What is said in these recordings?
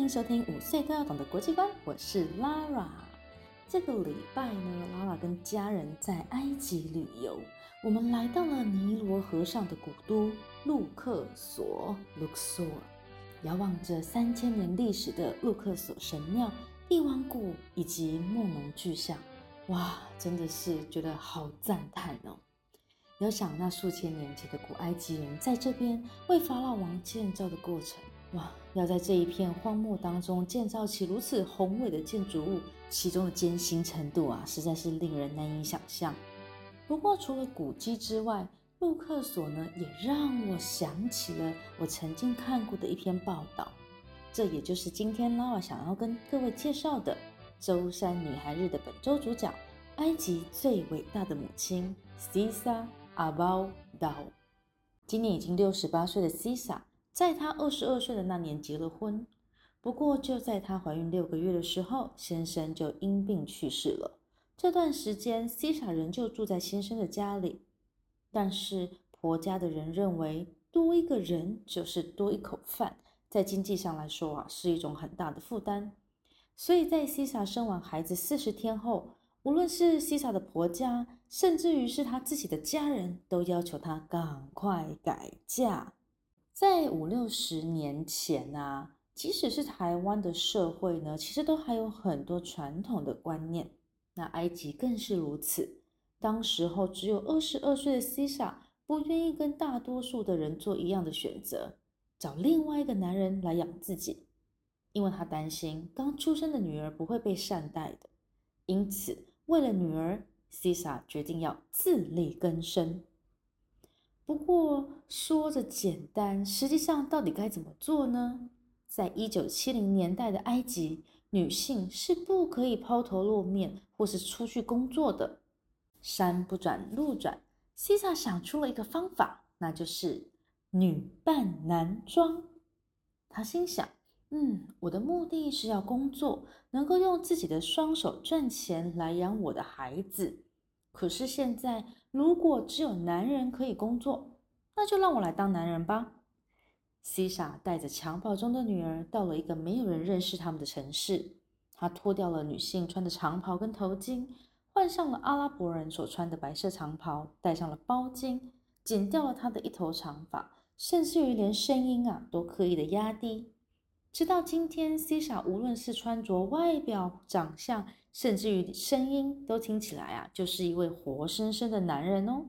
欢迎收听五岁都要懂的国际观，我是 Lara。这个礼拜呢，Lara 跟家人在埃及旅游，我们来到了尼罗河上的古都路克索 （Luxor）。遥望着三千年历史的路克索神庙、帝王谷以及梦龙巨像，哇，真的是觉得好赞叹哦！要想那数千年前的古埃及人在这边为法老王建造的过程。哇！要在这一片荒漠当中建造起如此宏伟的建筑物，其中的艰辛程度啊，实在是令人难以想象。不过，除了古迹之外，路克索呢，也让我想起了我曾经看过的一篇报道。这也就是今天 Lara 想要跟各位介绍的《周三女孩日》的本周主角——埃及最伟大的母亲 Sisa Abou d a。今年已经六十八岁的 Sisa。在她二十二岁的那年结了婚，不过就在她怀孕六个月的时候，先生就因病去世了。这段时间，Sisa 仍旧住在先生的家里，但是婆家的人认为多一个人就是多一口饭，在经济上来说啊，是一种很大的负担。所以在西莎生完孩子四十天后，无论是西莎的婆家，甚至于是她自己的家人，都要求她赶快改嫁。在五六十年前啊，即使是台湾的社会呢，其实都还有很多传统的观念。那埃及更是如此。当时候只有二十二岁的 Sisa 不愿意跟大多数的人做一样的选择，找另外一个男人来养自己，因为她担心刚出生的女儿不会被善待的。因此，为了女儿，Sisa 决定要自力更生。不过说着简单，实际上到底该怎么做呢？在一九七零年代的埃及，女性是不可以抛头露面或是出去工作的。山不转路转西萨想出了一个方法，那就是女扮男装。他心想：嗯，我的目的是要工作，能够用自己的双手赚钱来养我的孩子。可是现在，如果只有男人可以工作，那就让我来当男人吧。西莎带着襁褓中的女儿到了一个没有人认识他们的城市。她脱掉了女性穿的长袍跟头巾，换上了阿拉伯人所穿的白色长袍，戴上了包巾，剪掉了她的一头长发，甚至于连声音啊都刻意的压低。直到今天，Sisa 无论是穿着、外表、长相，甚至于声音，都听起来啊，就是一位活生生的男人哦。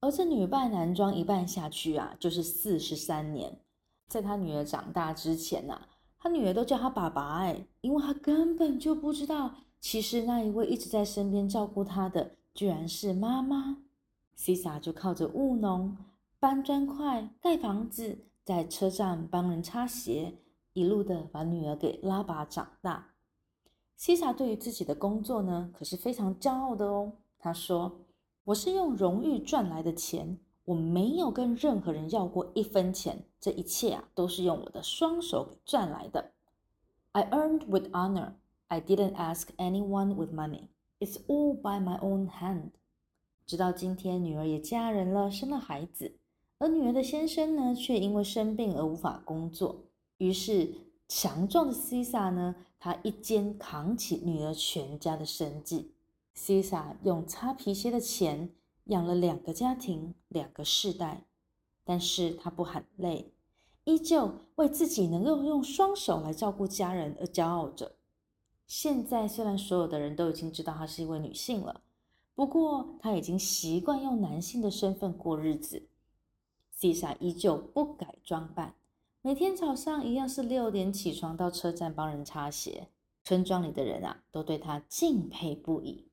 而这女扮男装一扮下去啊，就是四十三年。在他女儿长大之前呐、啊，他女儿都叫他爸爸哎，因为他根本就不知道，其实那一位一直在身边照顾他的，居然是妈妈。Sisa 就靠着务农、搬砖块、盖房子，在车站帮人擦鞋。一路的把女儿给拉拔长大。西萨对于自己的工作呢，可是非常骄傲的哦。他说：“我是用荣誉赚来的钱，我没有跟任何人要过一分钱，这一切啊，都是用我的双手给赚来的。I earned with honor. I didn't ask anyone with money. It's all by my own hand.” 直到今天，女儿也嫁人了，生了孩子，而女儿的先生呢，却因为生病而无法工作。于是，强壮的 Sisa 呢，她一肩扛起女儿全家的生计。Sisa 用擦皮鞋的钱养了两个家庭，两个世代。但是她不喊累，依旧为自己能够用双手来照顾家人而骄傲着。现在虽然所有的人都已经知道她是一位女性了，不过他已经习惯用男性的身份过日子。西莎依旧不改装扮，每天早上一样是六点起床到车站帮人擦鞋。村庄里的人啊，都对他敬佩不已。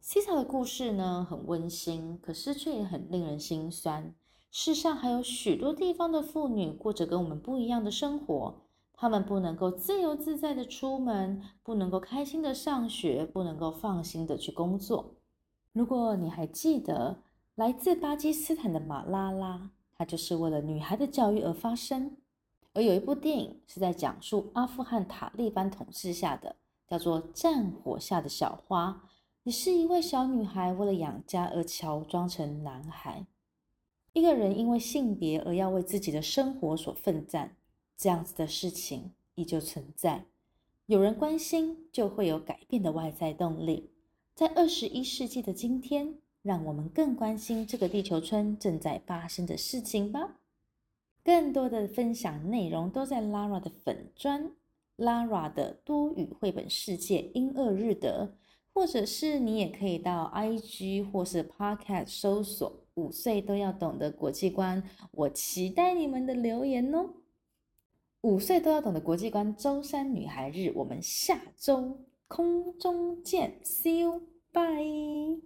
西莎的故事呢，很温馨，可是却也很令人心酸。世上还有许多地方的妇女过着跟我们不一样的生活，她们不能够自由自在的出门，不能够开心的上学，不能够放心的去工作。如果你还记得来自巴基斯坦的马拉拉，她就是为了女孩的教育而发声。而有一部电影是在讲述阿富汗塔利班统治下的，叫做《战火下的小花》。也是一位小女孩为了养家而乔装成男孩。一个人因为性别而要为自己的生活所奋战，这样子的事情依旧存在。有人关心，就会有改变的外在动力。在二十一世纪的今天，让我们更关心这个地球村正在发生的事情吧。更多的分享内容都在 Lara 的粉专，Lara 的多语绘本世界英俄日德。或者是你也可以到 IG 或是 Podcast 搜索“五岁都要懂的国际观”，我期待你们的留言哦。五岁都要懂的国际观周三女孩日，我们下周空中见，See you，bye。